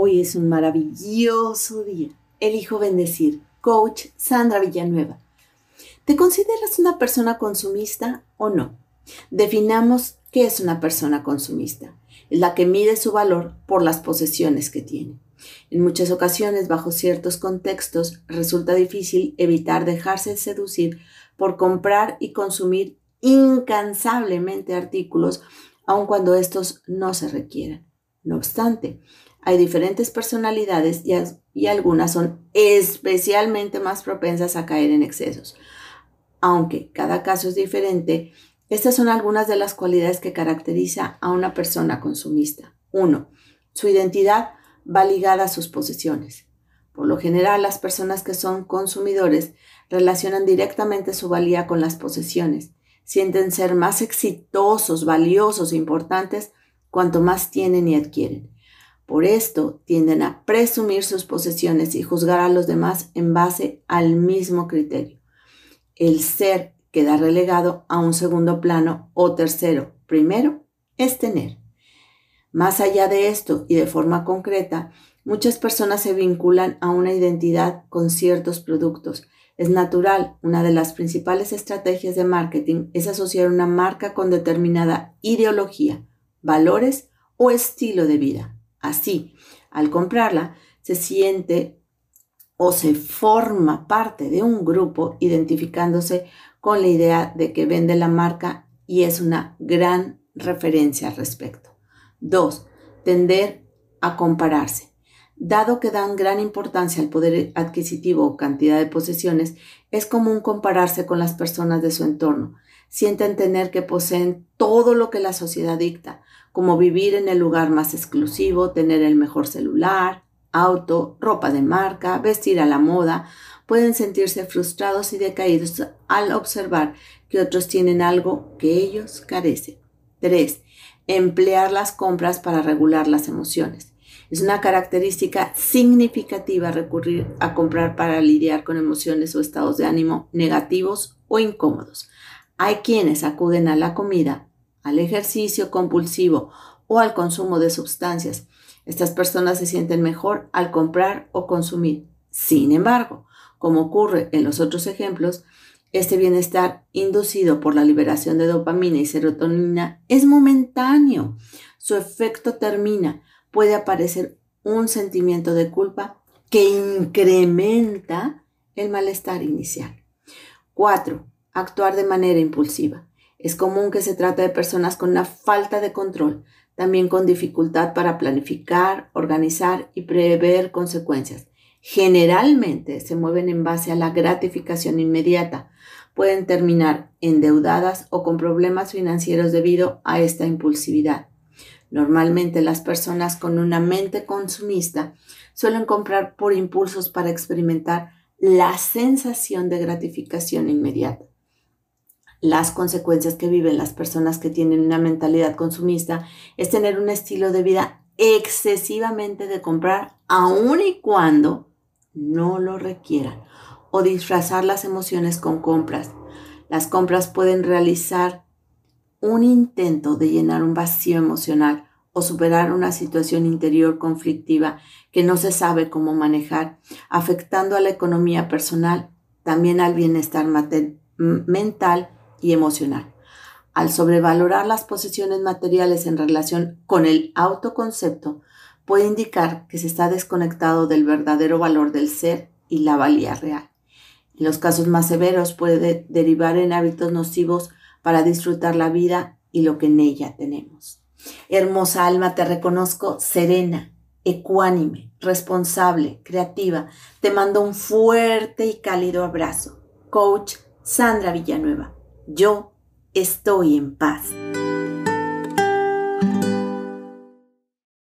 Hoy es un maravilloso día. Elijo bendecir. Coach Sandra Villanueva. ¿Te consideras una persona consumista o no? Definamos qué es una persona consumista. Es la que mide su valor por las posesiones que tiene. En muchas ocasiones, bajo ciertos contextos, resulta difícil evitar dejarse seducir por comprar y consumir incansablemente artículos, aun cuando estos no se requieran. No obstante, hay diferentes personalidades y, algunas son especialmente más propensas a caer en excesos. Aunque cada caso es diferente, estas son algunas de las cualidades que caracteriza a una persona consumista. 1. Su identidad va ligada a sus posesiones. Por lo general, las personas que son consumidores relacionan directamente su valía con las posesiones. Sienten ser más exitosos, valiosos e importantes cuanto más tienen y adquieren. Por esto tienden a presumir sus posesiones y juzgar a los demás en base al mismo criterio. El ser queda relegado a un segundo plano o tercero. Primero es tener. Más allá de esto y de forma concreta, muchas personas se vinculan a una identidad con ciertos productos. Es natural, una de las principales estrategias de marketing es asociar una marca con determinada ideología, valores o estilo de vida. Así, al comprarla, se siente o se forma parte de un grupo identificándose con la idea de que vende la marca y es una gran referencia al respecto. Dos, Tender a compararse. Dado que dan gran importancia al poder adquisitivo o cantidad de posesiones, es común compararse con las personas de su entorno. Sienten tener que poseen todo lo que la sociedad dicta, como vivir en el lugar más exclusivo, tener el mejor celular, auto, ropa de marca, vestir a la moda, pueden sentirse frustrados y decaídos al observar que otros tienen algo que ellos carecen. 3. Emplear las compras para regular las emociones. Es una característica significativa recurrir a comprar para lidiar con emociones o estados de ánimo negativos o incómodos. Hay quienes acuden a la comida al ejercicio compulsivo o al consumo de sustancias. Estas personas se sienten mejor al comprar o consumir. Sin embargo, como ocurre en los otros ejemplos, este bienestar inducido por la liberación de dopamina y serotonina es momentáneo. Su efecto termina. Puede aparecer un sentimiento de culpa que incrementa el malestar inicial. 4. Actuar de manera impulsiva. Es común que se trate de personas con una falta de control, también con dificultad para planificar, organizar y prever consecuencias. Generalmente se mueven en base a la gratificación inmediata. Pueden terminar endeudadas o con problemas financieros debido a esta impulsividad. Normalmente las personas con una mente consumista suelen comprar por impulsos para experimentar la sensación de gratificación inmediata las consecuencias que viven las personas que tienen una mentalidad consumista es tener un estilo de vida excesivamente de comprar aun y cuando no lo requieran o disfrazar las emociones con compras. Las compras pueden realizar un intento de llenar un vacío emocional o superar una situación interior conflictiva que no se sabe cómo manejar, afectando a la economía personal, también al bienestar mental y emocional. Al sobrevalorar las posesiones materiales en relación con el autoconcepto, puede indicar que se está desconectado del verdadero valor del ser y la valía real. En los casos más severos puede derivar en hábitos nocivos para disfrutar la vida y lo que en ella tenemos. Hermosa alma, te reconozco serena, ecuánime, responsable, creativa. Te mando un fuerte y cálido abrazo. Coach Sandra Villanueva. Yo estoy en paz.